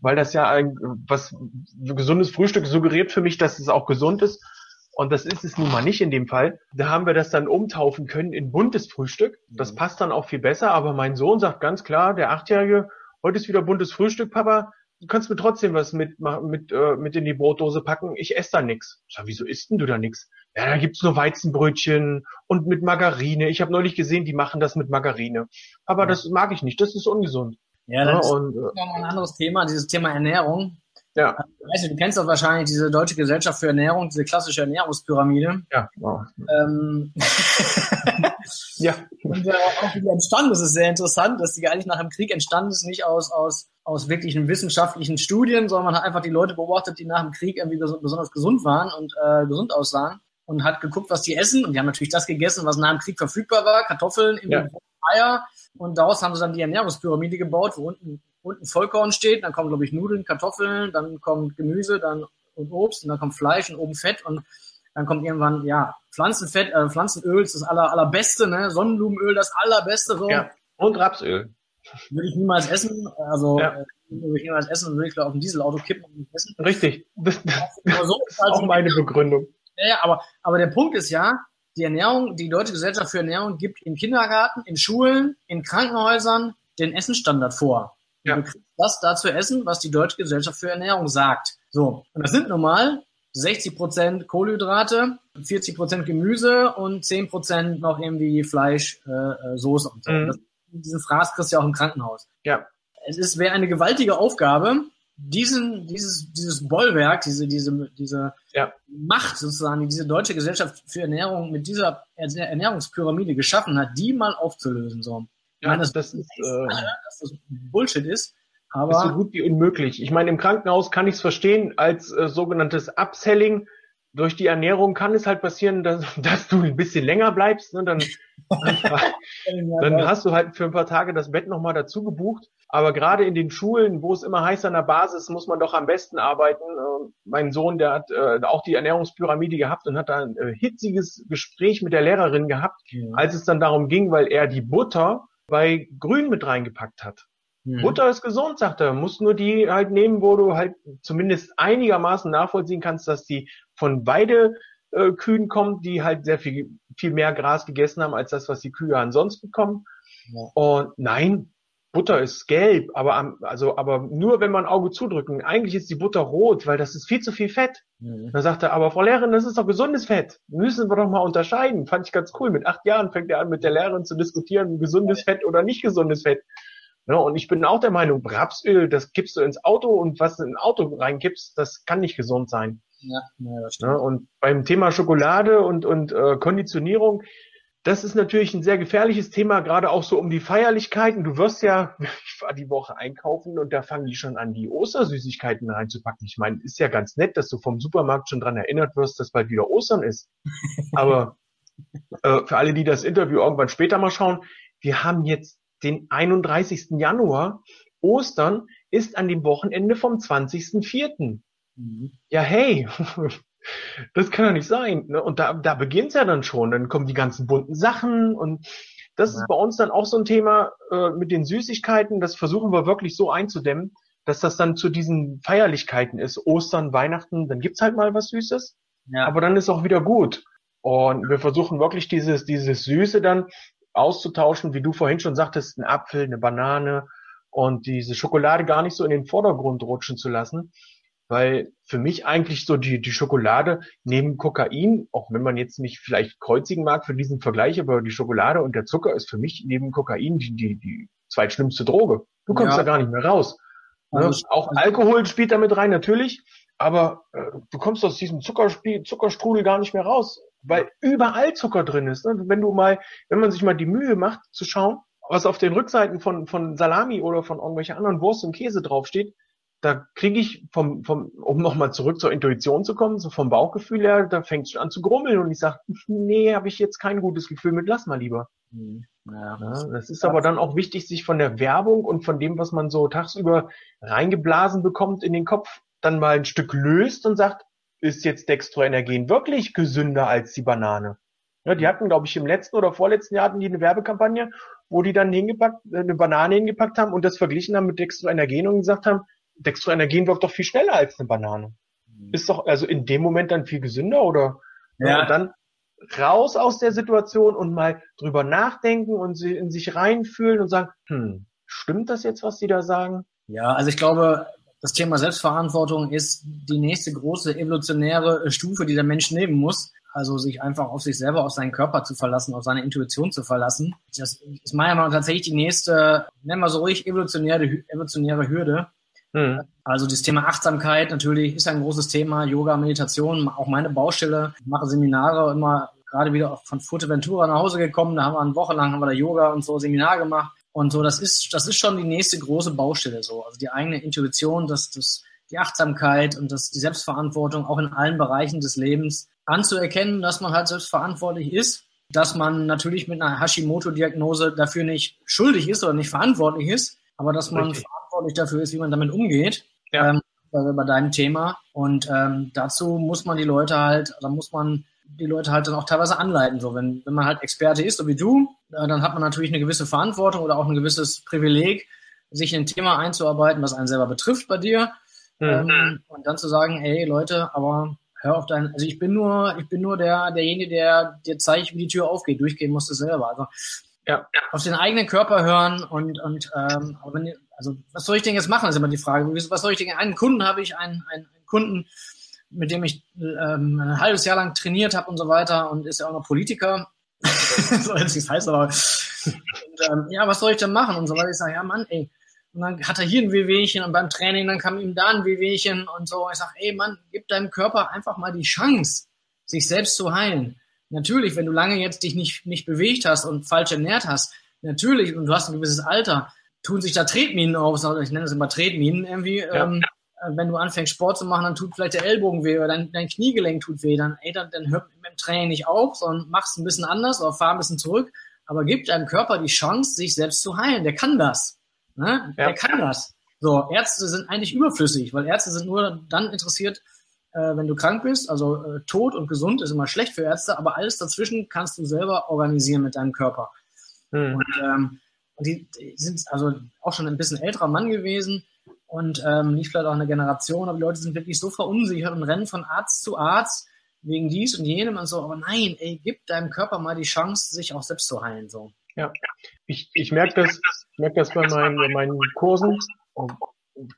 weil das ja ein, was gesundes Frühstück suggeriert für mich, dass es auch gesund ist. Und das ist es nun mal nicht in dem Fall. Da haben wir das dann umtaufen können in buntes Frühstück. Das mhm. passt dann auch viel besser. Aber mein Sohn sagt ganz klar, der Achtjährige, heute ist wieder buntes Frühstück, Papa du kannst mir trotzdem was mit, mit, äh, mit in die Brotdose packen. Ich esse da nix. Ich sag, wieso isst denn du da nix? Ja, da gibt's nur Weizenbrötchen und mit Margarine. Ich habe neulich gesehen, die machen das mit Margarine. Aber ja. das mag ich nicht. Das ist ungesund. Ja, das ja, und, ist nochmal ein anderes Thema, dieses Thema Ernährung. Ja. Weißt du, du kennst doch wahrscheinlich diese Deutsche Gesellschaft für Ernährung, diese klassische Ernährungspyramide. Ja. Wow. Ähm, ja. Und äh, auch wie die entstanden ist, ist sehr interessant, dass die eigentlich nach dem Krieg entstanden ist, nicht aus, aus, aus wirklichen wissenschaftlichen Studien, sondern man hat einfach die Leute beobachtet, die nach dem Krieg irgendwie besonders gesund waren und äh, gesund aussahen und hat geguckt, was die essen. Und die haben natürlich das gegessen, was nach dem Krieg verfügbar war, Kartoffeln, ja. Eier. Und daraus haben sie dann die Ernährungspyramide gebaut, wo unten unten Vollkorn steht, dann kommen, glaube ich, Nudeln, Kartoffeln, dann kommt Gemüse, dann und Obst und dann kommt Fleisch und oben Fett und dann kommt irgendwann, ja, Pflanzenfett, äh, Pflanzenöl ist das aller, allerbeste, ne? Sonnenblumenöl das allerbeste. So. Ja, und Rapsöl. Würde ich niemals essen. Also ja. äh, würde ich niemals essen, würde ich glaube auf ein Dieselauto kippen und nicht essen. Richtig. Das, das so ist halt auch meine Begründung. Ja, ja, aber, aber der Punkt ist ja, die Ernährung, die Deutsche Gesellschaft für Ernährung gibt im Kindergarten, in Schulen, in Krankenhäusern den Essensstandard vor. Ja. Du kriegst das da zu essen, was die Deutsche Gesellschaft für Ernährung sagt. So. Und das sind normal 60 Prozent Kohlenhydrate, 40 Prozent Gemüse und 10 Prozent noch irgendwie Fleisch, äh, äh Soße und so. Mhm. Das, diesen Fraß kriegst du ja auch im Krankenhaus. Ja. Es ist, wäre eine gewaltige Aufgabe, diesen, dieses, dieses Bollwerk, diese, diese, diese ja. Macht sozusagen, die diese deutsche Gesellschaft für Ernährung mit dieser Ernährungspyramide geschaffen hat, die mal aufzulösen, so. Ja, meine, das, das ist, äh, dass das Bullshit ist. Aber ist so gut wie unmöglich. Ich meine, im Krankenhaus kann ich es verstehen als äh, sogenanntes Upselling. Durch die Ernährung kann es halt passieren, dass, dass du ein bisschen länger bleibst. Ne? Dann, dann hast du halt für ein paar Tage das Bett nochmal dazu gebucht. Aber gerade in den Schulen, wo es immer heißt an der Basis, muss man doch am besten arbeiten. Äh, mein Sohn, der hat äh, auch die Ernährungspyramide gehabt und hat da ein äh, hitziges Gespräch mit der Lehrerin gehabt, mhm. als es dann darum ging, weil er die Butter bei Grün mit reingepackt hat. Mhm. Butter ist gesund, sagt er. Musst nur die halt nehmen, wo du halt zumindest einigermaßen nachvollziehen kannst, dass die von Weide äh, Kühen kommt, die halt sehr viel, viel mehr Gras gegessen haben als das, was die Kühe ansonsten bekommen. Ja. Und nein, Butter ist gelb, aber am, also aber nur wenn man ein Auge zudrücken. Eigentlich ist die Butter rot, weil das ist viel zu viel Fett. Mhm. Dann sagt er, aber Frau Lehrerin, das ist doch gesundes Fett. Müssen wir doch mal unterscheiden. Fand ich ganz cool. Mit acht Jahren fängt er an, mit der Lehrerin zu diskutieren, gesundes Fett oder nicht gesundes Fett. Ja, und ich bin auch der Meinung, Rapsöl, das gibst du ins Auto und was in ein Auto reingibst, das kann nicht gesund sein. Ja, ja. Ja, und beim Thema Schokolade und, und äh, Konditionierung, das ist natürlich ein sehr gefährliches Thema, gerade auch so um die Feierlichkeiten. Du wirst ja, ich war die Woche einkaufen und da fangen die schon an, die Ostersüßigkeiten reinzupacken. Ich meine, ist ja ganz nett, dass du vom Supermarkt schon dran erinnert wirst, dass bald wieder Ostern ist. Aber äh, für alle, die das Interview irgendwann später mal schauen, wir haben jetzt den 31. Januar. Ostern ist an dem Wochenende vom 20.04. Mhm. Ja, hey, das kann ja nicht sein. Ne? Und da, da beginnt's ja dann schon. Dann kommen die ganzen bunten Sachen und das ja. ist bei uns dann auch so ein Thema äh, mit den Süßigkeiten. Das versuchen wir wirklich so einzudämmen, dass das dann zu diesen Feierlichkeiten ist. Ostern, Weihnachten, dann gibt's halt mal was Süßes. Ja. Aber dann ist auch wieder gut. Und wir versuchen wirklich dieses, dieses Süße dann auszutauschen, wie du vorhin schon sagtest, ein Apfel, eine Banane und diese Schokolade gar nicht so in den Vordergrund rutschen zu lassen. Weil für mich eigentlich so die, die Schokolade neben Kokain, auch wenn man jetzt nicht vielleicht kreuzigen mag für diesen Vergleich, aber die Schokolade und der Zucker ist für mich neben Kokain die, die, die zweitschlimmste Droge. Du kommst ja. da gar nicht mehr raus. Ne? Auch Alkohol spielt damit rein, natürlich, aber äh, du kommst aus diesem Zuckerspiel, Zuckerstrudel gar nicht mehr raus, weil überall Zucker drin ist. Ne? Wenn du mal, wenn man sich mal die Mühe macht, zu schauen, was auf den Rückseiten von, von Salami oder von irgendwelchen anderen Wurst und Käse draufsteht, da kriege ich vom, vom, um nochmal zurück zur Intuition zu kommen, so vom Bauchgefühl her, da fängt es schon an zu grummeln und ich sage, nee, habe ich jetzt kein gutes Gefühl mit, lass mal lieber. Mhm. Ja. ja. das ist aber dann auch wichtig, sich von der Werbung und von dem, was man so tagsüber reingeblasen bekommt in den Kopf, dann mal ein Stück löst und sagt, ist jetzt Dextroenergen wirklich gesünder als die Banane? Ja, die hatten, glaube ich, im letzten oder vorletzten Jahr hatten die eine Werbekampagne, wo die dann hingepackt, äh, eine Banane hingepackt haben und das verglichen haben mit Dextroenergen und gesagt haben, Dextroenergen wirkt doch viel schneller als eine Banane. Mhm. Ist doch also in dem Moment dann viel gesünder oder ja. und dann raus aus der Situation und mal drüber nachdenken und sie in sich reinfühlen und sagen, hm, stimmt das jetzt, was die da sagen? Ja, also ich glaube, das Thema Selbstverantwortung ist die nächste große evolutionäre Stufe, die der Mensch nehmen muss. Also sich einfach auf sich selber, auf seinen Körper zu verlassen, auf seine Intuition zu verlassen. Das ist meiner Meinung nach tatsächlich die nächste, nennen wir so ruhig, evolutionäre, evolutionäre Hürde. Mhm. Also das Thema Achtsamkeit natürlich ist ein großes Thema. Yoga, Meditation, auch meine Baustelle. Ich mache Seminare immer gerade wieder von Fuerteventura nach Hause gekommen. Da haben wir eine Woche lang haben wir da Yoga und so Seminar gemacht. Und so, das ist, das ist schon die nächste große Baustelle so. Also die eigene Intuition, das, das, die Achtsamkeit und das, die Selbstverantwortung auch in allen Bereichen des Lebens anzuerkennen, dass man halt selbstverantwortlich ist, dass man natürlich mit einer Hashimoto-Diagnose dafür nicht schuldig ist oder nicht verantwortlich ist, aber dass man Richtig. Verantwortlich dafür ist, wie man damit umgeht. Ja. Ähm, bei deinem Thema. Und ähm, dazu muss man die Leute halt, da muss man die Leute halt dann auch teilweise anleiten. So, wenn, wenn man halt Experte ist, so wie du, äh, dann hat man natürlich eine gewisse Verantwortung oder auch ein gewisses Privileg, sich in ein Thema einzuarbeiten, was einen selber betrifft bei dir. Mhm. Ähm, und dann zu sagen, hey Leute, aber hör auf deinen, also ich bin nur, ich bin nur der, derjenige, der dir zeigt, wie die Tür aufgeht. Durchgehen musst du selber. Also ja. auf den eigenen Körper hören und, und ähm, aber wenn, also was soll ich denn jetzt machen, ist immer die Frage. Was soll ich denn? Einen Kunden habe ich, einen, einen, einen Kunden, mit dem ich ähm, ein halbes Jahr lang trainiert habe und so weiter und ist ja auch noch Politiker. so jetzt nicht heißt, aber und, ähm, ja, was soll ich denn machen und so weiter. Ich sage, ja Mann, ey. Und dann hat er hier ein Wehwehchen und beim Training, dann kam ihm da ein Wehwehchen und so. Ich sage, ey Mann, gib deinem Körper einfach mal die Chance, sich selbst zu heilen. Natürlich, wenn du lange jetzt dich nicht, nicht bewegt hast und falsch ernährt hast, natürlich, und du hast ein gewisses Alter, tun sich da Tretminen auf, ich nenne das immer Tretminen irgendwie, ja. ähm, äh, wenn du anfängst Sport zu machen, dann tut vielleicht der Ellbogen weh oder dein, dein Kniegelenk tut weh, dann, ey, dann, dann hör mit dem Training nicht auf, sondern mach's ein bisschen anders oder fahr ein bisschen zurück, aber gib deinem Körper die Chance, sich selbst zu heilen. Der kann das. Ne? Ja. Der kann das. So, Ärzte sind eigentlich überflüssig, weil Ärzte sind nur dann interessiert, äh, wenn du krank bist. Also äh, tot und gesund ist immer schlecht für Ärzte, aber alles dazwischen kannst du selber organisieren mit deinem Körper. Hm. Und, ähm, und die, die sind also auch schon ein bisschen älterer Mann gewesen und ähm, nicht vielleicht auch eine Generation, aber die Leute sind wirklich so verunsichert und rennen von Arzt zu Arzt, wegen dies und jenem und so. Aber nein, ey, gib deinem Körper mal die Chance, sich auch selbst zu heilen. So. Ja, ich, ich merke das, ich merke das bei meinen, bei meinen Kursen. Und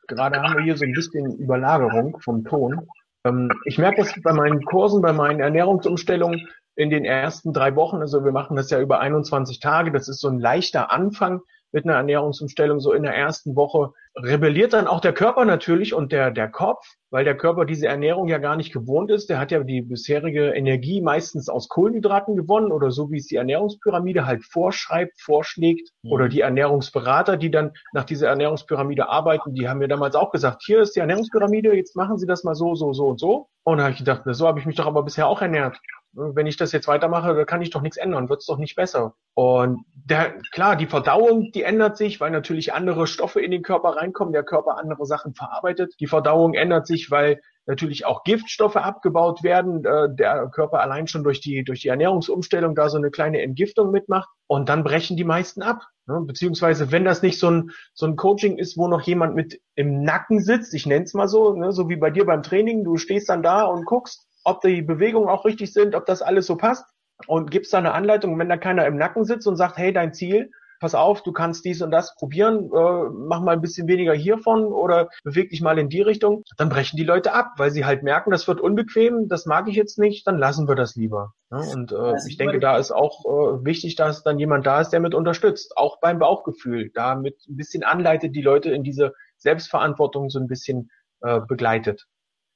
gerade haben wir hier so ein bisschen Überlagerung vom Ton. Ähm, ich merke das bei meinen Kursen, bei meinen Ernährungsumstellungen in den ersten drei Wochen. Also wir machen das ja über 21 Tage. Das ist so ein leichter Anfang mit einer Ernährungsumstellung so in der ersten Woche rebelliert dann auch der Körper natürlich und der, der Kopf, weil der Körper diese Ernährung ja gar nicht gewohnt ist. Der hat ja die bisherige Energie meistens aus Kohlenhydraten gewonnen oder so wie es die Ernährungspyramide halt vorschreibt, vorschlägt mhm. oder die Ernährungsberater, die dann nach dieser Ernährungspyramide arbeiten, die haben mir damals auch gesagt, hier ist die Ernährungspyramide, jetzt machen Sie das mal so, so, so und so. Und da habe ich gedacht, so habe ich mich doch aber bisher auch ernährt wenn ich das jetzt weitermache, da kann ich doch nichts ändern, wird es doch nicht besser. Und der, klar, die Verdauung, die ändert sich, weil natürlich andere Stoffe in den Körper reinkommen, der Körper andere Sachen verarbeitet. Die Verdauung ändert sich, weil natürlich auch Giftstoffe abgebaut werden, äh, der Körper allein schon durch die, durch die Ernährungsumstellung da so eine kleine Entgiftung mitmacht und dann brechen die meisten ab. Ne? Beziehungsweise wenn das nicht so ein, so ein Coaching ist, wo noch jemand mit im Nacken sitzt, ich nenne es mal so, ne? so wie bei dir beim Training, du stehst dann da und guckst, ob die Bewegungen auch richtig sind, ob das alles so passt und gibst da eine Anleitung. Und wenn da keiner im Nacken sitzt und sagt, hey, dein Ziel, pass auf, du kannst dies und das probieren, äh, mach mal ein bisschen weniger hiervon oder beweg dich mal in die Richtung, dann brechen die Leute ab, weil sie halt merken, das wird unbequem, das mag ich jetzt nicht, dann lassen wir das lieber. Ja, und äh, ich denke, da ist auch äh, wichtig, dass dann jemand da ist, der mit unterstützt, auch beim Bauchgefühl, da mit ein bisschen anleitet, die Leute in diese Selbstverantwortung so ein bisschen äh, begleitet.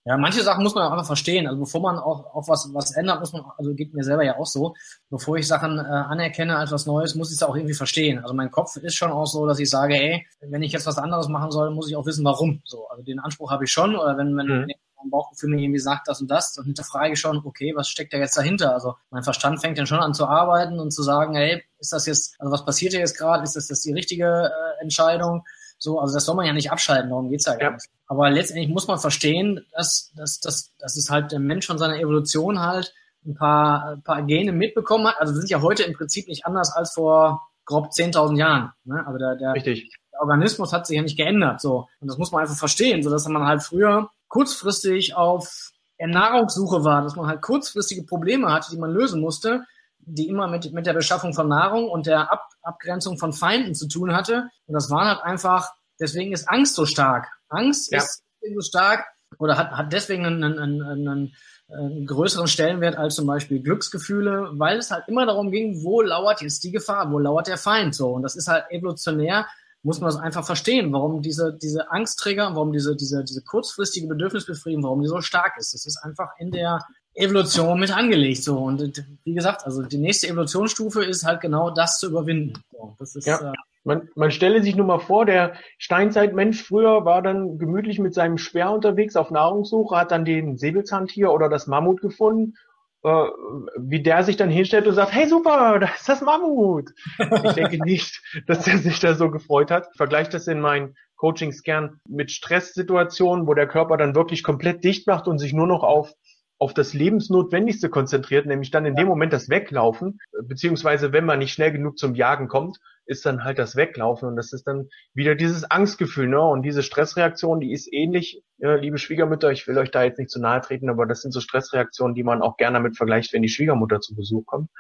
Ja, manche Sachen muss man auch einfach verstehen. Also bevor man auch, auch was, was ändert, muss man, also geht mir selber ja auch so, bevor ich Sachen äh, anerkenne als was Neues, muss ich es auch irgendwie verstehen. Also mein Kopf ist schon auch so, dass ich sage, ey, wenn ich jetzt was anderes machen soll, muss ich auch wissen, warum. So, also den Anspruch habe ich schon. Oder wenn, wenn, mhm. mein Bauchgefühl mir irgendwie sagt, das und das, dann hinterfrage ich schon, okay, was steckt da jetzt dahinter? Also mein Verstand fängt dann schon an zu arbeiten und zu sagen, hey, ist das jetzt, also was passiert hier jetzt gerade? Ist das jetzt die richtige äh, Entscheidung? So, also das soll man ja nicht abschalten, darum geht's ja gar nicht. Aber letztendlich muss man verstehen, dass, dass, dass, dass es halt der Mensch von seiner Evolution halt ein paar, ein paar Gene mitbekommen hat. Also wir sind ja heute im Prinzip nicht anders als vor grob 10.000 Jahren. Ne? Aber der, der, Richtig. der Organismus hat sich ja nicht geändert. So. Und das muss man einfach verstehen, so dass man halt früher kurzfristig auf Nahrungssuche war, dass man halt kurzfristige Probleme hatte, die man lösen musste, die immer mit, mit der Beschaffung von Nahrung und der Ab Abgrenzung von Feinden zu tun hatte. Und das waren halt einfach, deswegen ist Angst so stark. Angst ja. ist so stark oder hat, hat deswegen einen, einen, einen, einen größeren Stellenwert als zum Beispiel Glücksgefühle, weil es halt immer darum ging, wo lauert jetzt die Gefahr, wo lauert der Feind so. Und das ist halt evolutionär, muss man das einfach verstehen, warum diese, diese Angstträger, warum diese, diese, diese kurzfristige Bedürfnisbefriedigung, warum die so stark ist. Das ist einfach in der Evolution mit angelegt. So. Und wie gesagt, also die nächste Evolutionsstufe ist halt genau das zu überwinden. So, das ist, ja. Äh, man, man stelle sich nur mal vor, der Steinzeitmensch früher war dann gemütlich mit seinem Speer unterwegs auf Nahrungssuche, hat dann den Säbelzahntiger oder das Mammut gefunden, äh, wie der sich dann hinstellt und sagt, hey super, da ist das Mammut. ich denke nicht, dass er sich da so gefreut hat. Ich vergleiche das in meinen Coachings gern mit Stresssituationen, wo der Körper dann wirklich komplett dicht macht und sich nur noch auf auf das Lebensnotwendigste konzentriert, nämlich dann in dem Moment das Weglaufen, beziehungsweise wenn man nicht schnell genug zum Jagen kommt, ist dann halt das Weglaufen und das ist dann wieder dieses Angstgefühl, ne? Und diese Stressreaktion, die ist ähnlich, ja, liebe Schwiegermütter, ich will euch da jetzt nicht zu nahe treten, aber das sind so Stressreaktionen, die man auch gerne damit vergleicht, wenn die Schwiegermutter zu Besuch kommt.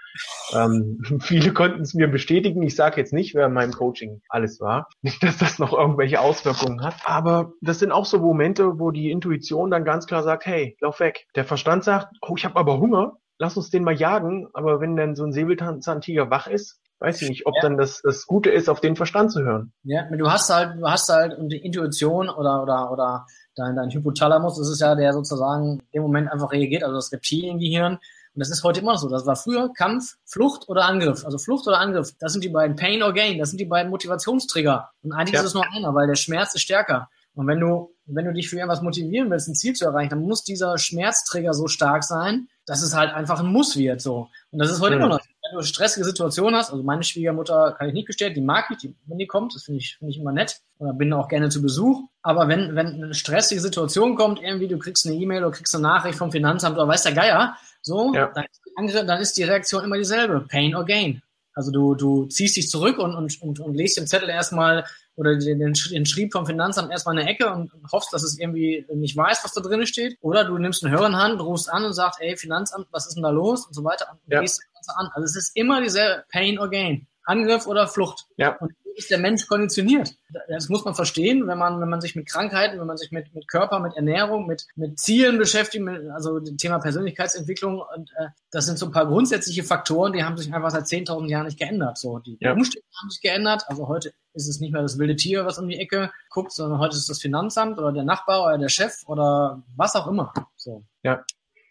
Ähm, viele konnten es mir bestätigen. Ich sage jetzt nicht, wer in meinem Coaching alles war, nicht, dass das noch irgendwelche Auswirkungen hat, aber das sind auch so Momente, wo die Intuition dann ganz klar sagt, hey, lauf weg. Der Verstand sagt, oh, ich habe aber Hunger, lass uns den mal jagen. Aber wenn dann so ein Säbelzahntiger wach ist, weiß ich nicht, ob ja. dann das, das Gute ist, auf den Verstand zu hören. Ja, du hast halt, du hast halt die Intuition oder, oder, oder dein, dein Hypothalamus, das ist ja der sozusagen im Moment einfach reagiert, also das Reptiliengehirn. Und das ist heute immer so. Das war früher Kampf, Flucht oder Angriff. Also Flucht oder Angriff. Das sind die beiden Pain or Gain. Das sind die beiden Motivationstrigger. Und eigentlich ja. ist es nur einer, weil der Schmerz ist stärker. Und wenn du, wenn du dich für irgendwas motivieren willst, ein Ziel zu erreichen, dann muss dieser Schmerztrigger so stark sein, dass es halt einfach ein Muss wird, so. Und das ist heute mhm. immer noch wenn du stressige Situationen hast, also meine Schwiegermutter kann ich nicht bestätigen, die mag ich, die, wenn die kommt, das finde ich, finde ich immer nett. Oder bin auch gerne zu Besuch. Aber wenn, wenn eine stressige Situation kommt, irgendwie, du kriegst eine E-Mail oder kriegst eine Nachricht vom Finanzamt oder weiß der Geier, so, ja. dann, ist die, dann ist die Reaktion immer dieselbe. Pain or gain. Also du, du ziehst dich zurück und, und, und, und legst den Zettel erstmal oder den, den, Schrieb vom Finanzamt erstmal in eine Ecke und hoffst, dass es irgendwie nicht weiß, was da drin steht. Oder du nimmst einen Hörer in Hand, rufst an und sagst, ey, Finanzamt, was ist denn da los? Und so weiter. Und ja. gehst das Ganze an. Also es ist immer dieselbe Pain or Gain. Angriff oder Flucht. Ja. Und ist der Mensch konditioniert. Das muss man verstehen, wenn man, wenn man sich mit Krankheiten, wenn man sich mit, mit Körper, mit Ernährung, mit, mit Zielen beschäftigt, mit, also dem Thema Persönlichkeitsentwicklung. Und äh, das sind so ein paar grundsätzliche Faktoren, die haben sich einfach seit 10.000 Jahren nicht geändert. So, die ja. Umstände haben sich geändert. Also heute ist es nicht mehr das wilde Tier, was um die Ecke guckt, sondern heute ist es das Finanzamt oder der Nachbar oder der Chef oder was auch immer. So. Ja.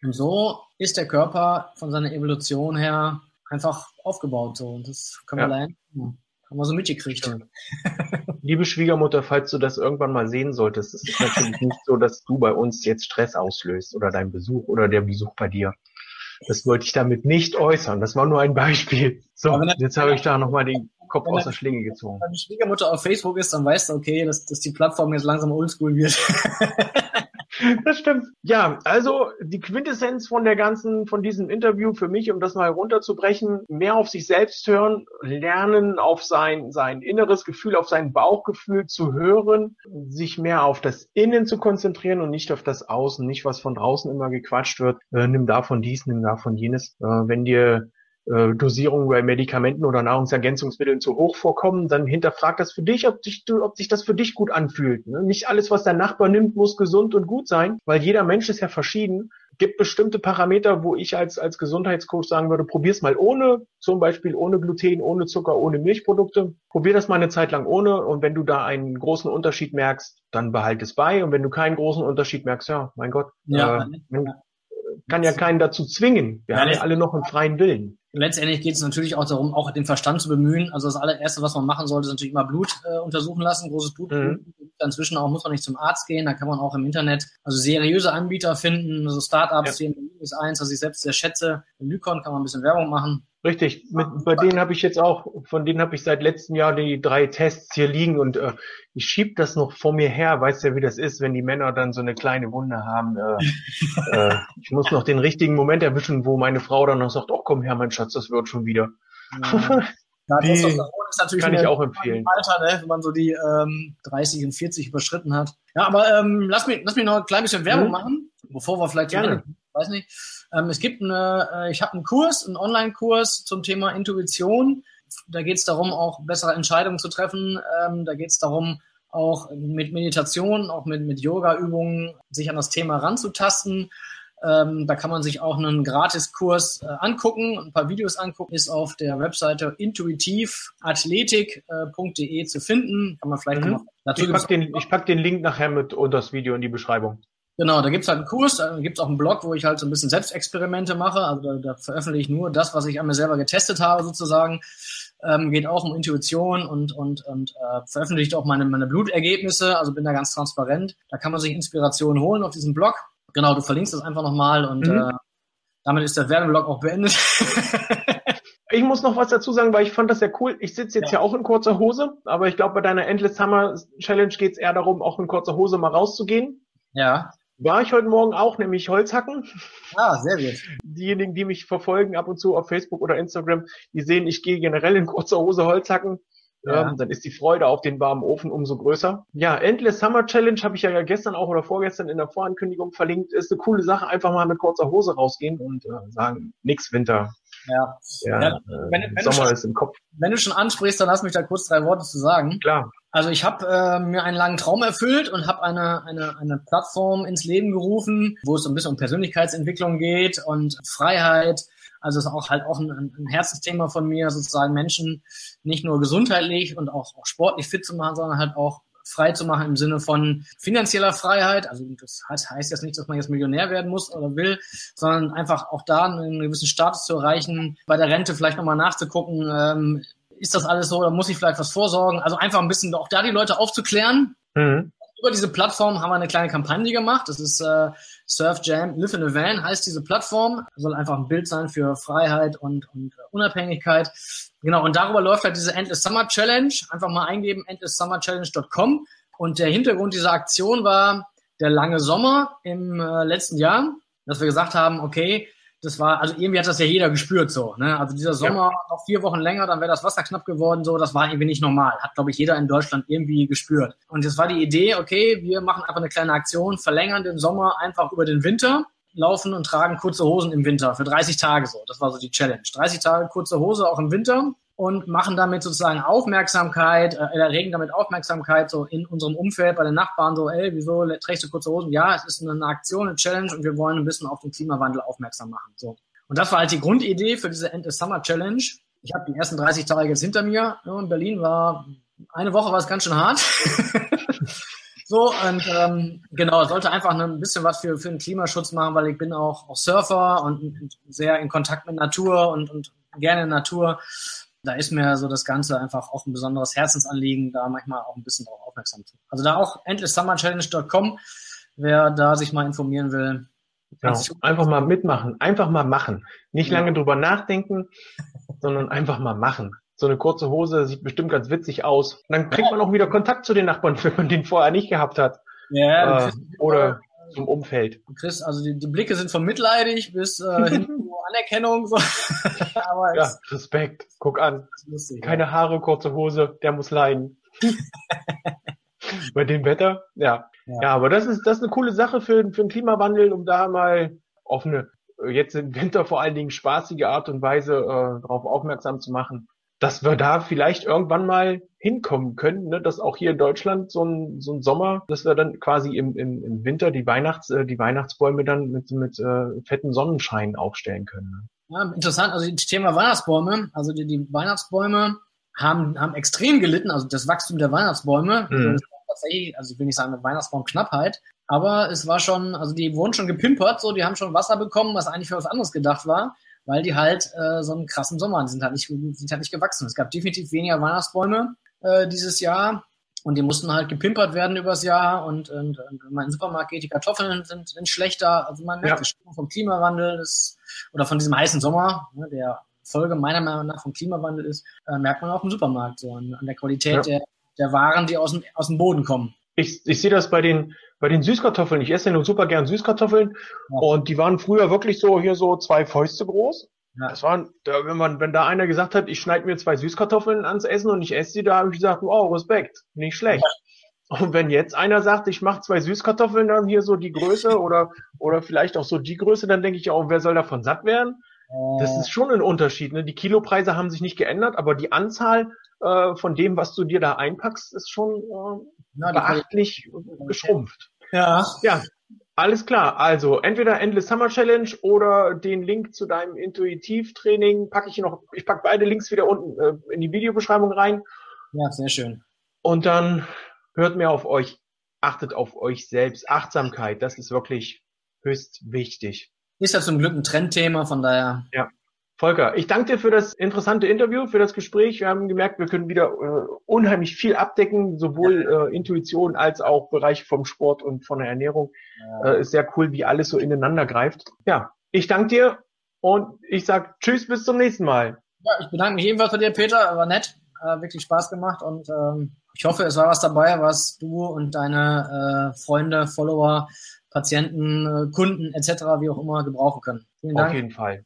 Und so ist der Körper von seiner Evolution her einfach aufgebaut. So. Und das können wir ja. lernen. Haben wir so mitgekriegt. Liebe Schwiegermutter, falls du das irgendwann mal sehen solltest, es ist natürlich nicht so, dass du bei uns jetzt Stress auslöst oder dein Besuch oder der Besuch bei dir. Das wollte ich damit nicht äußern. Das war nur ein Beispiel. So, jetzt habe ich da nochmal den Kopf aus der Schlinge gezogen. Wenn die Schwiegermutter auf Facebook ist, dann weißt du, okay, dass, dass die Plattform jetzt langsam oldschool wird. Das stimmt. Ja, also die Quintessenz von der ganzen, von diesem Interview für mich, um das mal runterzubrechen, mehr auf sich selbst hören, lernen, auf sein, sein inneres Gefühl, auf sein Bauchgefühl zu hören, sich mehr auf das Innen zu konzentrieren und nicht auf das Außen, nicht was von draußen immer gequatscht wird. Äh, nimm davon dies, nimm davon jenes. Äh, wenn dir Dosierungen bei Medikamenten oder Nahrungsergänzungsmitteln zu hoch vorkommen, dann hinterfrag das für dich, ob, dich, ob sich das für dich gut anfühlt. Ne? Nicht alles, was dein Nachbar nimmt, muss gesund und gut sein, weil jeder Mensch ist ja verschieden. Gibt bestimmte Parameter, wo ich als, als Gesundheitscoach sagen würde, probier's mal ohne, zum Beispiel ohne Gluten, ohne Zucker, ohne Milchprodukte. Probier das mal eine Zeit lang ohne und wenn du da einen großen Unterschied merkst, dann behalt es bei und wenn du keinen großen Unterschied merkst, ja, mein Gott, ja, äh, kann ja keinen dazu zwingen. Wir ja, haben ja alle noch einen freien Willen letztendlich geht es natürlich auch darum, auch den Verstand zu bemühen. Also das allererste, was man machen sollte, ist natürlich immer Blut äh, untersuchen lassen, großes Blut. Mhm. Inzwischen auch muss man nicht zum Arzt gehen, da kann man auch im Internet also seriöse Anbieter finden, also Startups, ja. die ist eins, was ich selbst sehr schätze. In Lykon kann man ein bisschen Werbung machen. Richtig, mit, bei denen habe ich jetzt auch, von denen habe ich seit letztem Jahr die drei Tests hier liegen und äh, ich schieb das noch vor mir her, weißt ja, wie das ist, wenn die Männer dann so eine kleine Wunde haben. Äh, äh, ich muss noch den richtigen Moment erwischen, wo meine Frau dann noch sagt, oh komm her, mein Schatz, das wird schon wieder. Ja. Ja, die ist natürlich kann ich auch empfehlen. Alter, ne, wenn man so die ähm, 30 und 40 überschritten hat. Ja, aber ähm, lass mich lass mich noch ein klein bisschen Werbung mhm. machen, bevor wir vielleicht Gerne. Ende, weiß nicht. Ähm, es gibt eine, äh, ich habe einen Kurs, einen Online-Kurs zum Thema Intuition. Da geht es darum, auch bessere Entscheidungen zu treffen. Ähm, da geht es darum, auch mit Meditation, auch mit, mit Yoga-Übungen sich an das Thema ranzutasten. Ähm, da kann man sich auch einen Gratiskurs äh, angucken, ein paar Videos angucken, ist auf der Webseite intuitivathletik.de äh, zu finden. Kann man vielleicht mhm. noch, ich packe den, pack den Link nachher mit unter das Video in die Beschreibung. Genau, da gibt's halt einen Kurs, da gibt's auch einen Blog, wo ich halt so ein bisschen Selbstexperimente mache. Also da, da veröffentliche ich nur das, was ich an mir selber getestet habe, sozusagen. Ähm, geht auch um Intuition und, und, und äh, veröffentlicht auch meine, meine Blutergebnisse, also bin da ganz transparent. Da kann man sich Inspiration holen auf diesem Blog. Genau, du verlinkst das einfach nochmal und mhm. äh, damit ist der Werbeblog auch beendet. Ich muss noch was dazu sagen, weil ich fand das sehr cool. Ich sitze jetzt ja. ja auch in kurzer Hose, aber ich glaube, bei deiner Endless Summer Challenge geht's eher darum, auch in kurzer Hose mal rauszugehen. Ja. War ich heute Morgen auch, nämlich Holzhacken. Ah, sehr gut. Diejenigen, die mich verfolgen ab und zu auf Facebook oder Instagram, die sehen, ich gehe generell in kurzer Hose Holzhacken. Ja. Ähm, dann ist die Freude auf den warmen Ofen umso größer. Ja, Endless Summer Challenge habe ich ja gestern auch oder vorgestern in der Vorankündigung verlinkt. Ist eine coole Sache, einfach mal mit kurzer Hose rausgehen und äh, sagen, nix Winter. Ja. ja, ja wenn, wenn Sommer schon, ist im Kopf. Wenn du schon ansprichst, dann lass mich da kurz drei Worte zu sagen. Klar. Also ich habe äh, mir einen langen Traum erfüllt und habe eine, eine, eine Plattform ins Leben gerufen, wo es so ein bisschen um Persönlichkeitsentwicklung geht und Freiheit. Also ist auch halt auch ein, ein Herzensthema von mir, sozusagen Menschen nicht nur gesundheitlich und auch, auch sportlich fit zu machen, sondern halt auch frei zu machen im Sinne von finanzieller Freiheit. Also das heißt jetzt nicht, dass man jetzt Millionär werden muss oder will, sondern einfach auch da einen gewissen Status zu erreichen, bei der Rente vielleicht nochmal nachzugucken, ähm, ist das alles so oder muss ich vielleicht was vorsorgen? Also einfach ein bisschen auch da die Leute aufzuklären. Mhm. Über diese Plattform haben wir eine kleine Kampagne gemacht. Das ist äh, Surf Jam Live in a Van heißt diese Plattform. Soll einfach ein Bild sein für Freiheit und, und Unabhängigkeit. Genau, und darüber läuft halt diese Endless Summer Challenge. Einfach mal eingeben, endlesssummerchallenge.com. Und der Hintergrund dieser Aktion war der lange Sommer im äh, letzten Jahr, dass wir gesagt haben, okay, das war, also irgendwie hat das ja jeder gespürt so. Ne? Also dieser Sommer ja. noch vier Wochen länger, dann wäre das Wasser knapp geworden, so, das war irgendwie nicht normal. Hat, glaube ich, jeder in Deutschland irgendwie gespürt. Und jetzt war die Idee, okay, wir machen einfach eine kleine Aktion, verlängern den Sommer einfach über den Winter, laufen und tragen kurze Hosen im Winter für 30 Tage so. Das war so die Challenge. 30 Tage kurze Hose auch im Winter und machen damit sozusagen Aufmerksamkeit, äh, erregen damit Aufmerksamkeit so in unserem Umfeld bei den Nachbarn so, ey, wieso trägst du kurze Hosen? Ja, es ist eine Aktion, eine Challenge und wir wollen ein bisschen auf den Klimawandel aufmerksam machen. So. Und das war halt die Grundidee für diese End of Summer Challenge. Ich habe die ersten 30 Tage jetzt hinter mir. Ja, in Berlin war eine Woche war es ganz schön hart. so, und ähm, genau, sollte einfach ein bisschen was für, für den Klimaschutz machen, weil ich bin auch, auch Surfer und sehr in Kontakt mit Natur und, und gerne Natur da ist mir so das Ganze einfach auch ein besonderes Herzensanliegen, da manchmal auch ein bisschen darauf aufmerksam zu. Also da auch endlesssummerchallenge.com, wer da sich mal informieren will. Genau. Einfach mal mitmachen, einfach mal machen. Nicht ja. lange drüber nachdenken, sondern einfach mal machen. So eine kurze Hose sieht bestimmt ganz witzig aus. dann kriegt man auch wieder Kontakt zu den Nachbarn, wenn man den vorher nicht gehabt hat. Ja, äh, oder zum Umfeld. Chris, also die, die Blicke sind von mitleidig bis äh, hin Anerkennung. So. aber ja, Respekt. Guck an. Lustig, Keine ja. Haare, kurze Hose, der muss leiden. Bei dem Wetter, ja. ja. Ja, aber das ist, das ist eine coole Sache für, für den Klimawandel, um da mal auf eine, jetzt im Winter vor allen Dingen spaßige Art und Weise äh, darauf aufmerksam zu machen dass wir da vielleicht irgendwann mal hinkommen können, ne? dass auch hier in Deutschland so ein, so ein Sommer, dass wir dann quasi im, im, im Winter die Weihnachts, äh, die Weihnachtsbäume dann mit, mit äh, fetten Sonnenschein aufstellen können. Ne? Ja, interessant. Also das Thema Weihnachtsbäume, also die, die Weihnachtsbäume haben, haben extrem gelitten, also das Wachstum der Weihnachtsbäume. Mhm. Also ich will nicht sagen eine Weihnachtsbaumknappheit, aber es war schon, also die wurden schon gepimpert, so die haben schon Wasser bekommen, was eigentlich für was anderes gedacht war weil die halt äh, so einen krassen Sommer sind halt nicht sind halt nicht gewachsen. Es gab definitiv weniger Weihnachtsbäume äh, dieses Jahr und die mussten halt gepimpert werden übers Jahr und, und, und wenn man in den Supermarkt geht, die Kartoffeln sind, sind schlechter. Also man merkt ja. vom Klimawandel ist, oder von diesem heißen Sommer, ne, der Folge meiner Meinung nach vom Klimawandel ist, äh, merkt man auch im Supermarkt so an, an der Qualität ja. der, der Waren, die aus dem, aus dem Boden kommen. Ich, ich sehe das bei den bei den Süßkartoffeln. Ich esse ja nur super gern Süßkartoffeln ja. und die waren früher wirklich so hier so zwei Fäuste groß. Ja. Das waren, da, wenn man, wenn da einer gesagt hat, ich schneide mir zwei Süßkartoffeln ans Essen und ich esse die, da habe ich gesagt, oh, Respekt, nicht schlecht. Ja. Und wenn jetzt einer sagt, ich mache zwei Süßkartoffeln, dann hier so die Größe oder, oder vielleicht auch so die Größe, dann denke ich auch, wer soll davon satt werden? Das ist schon ein Unterschied. Ne? Die Kilopreise haben sich nicht geändert, aber die Anzahl äh, von dem, was du dir da einpackst, ist schon äh, ja, beachtlich geschrumpft. Ja. Ja, alles klar. Also entweder Endless Summer Challenge oder den Link zu deinem Intuitivtraining packe ich noch. Ich packe beide Links wieder unten äh, in die Videobeschreibung rein. Ja, sehr schön. Und dann hört mehr auf euch. Achtet auf euch selbst. Achtsamkeit, das ist wirklich höchst wichtig. Ist ja zum Glück ein Trendthema, von daher. Ja. Volker, ich danke dir für das interessante Interview, für das Gespräch. Wir haben gemerkt, wir können wieder äh, unheimlich viel abdecken, sowohl äh, Intuition als auch Bereich vom Sport und von der Ernährung. Äh, ist sehr cool, wie alles so ineinander greift. Ja, ich danke dir und ich sag Tschüss, bis zum nächsten Mal. Ja, ich bedanke mich ebenfalls bei dir, Peter. War nett, äh, wirklich Spaß gemacht und ähm, ich hoffe, es war was dabei, was du und deine äh, Freunde, Follower, Patienten, äh, Kunden etc., wie auch immer gebrauchen können. Vielen Dank. Auf jeden Fall.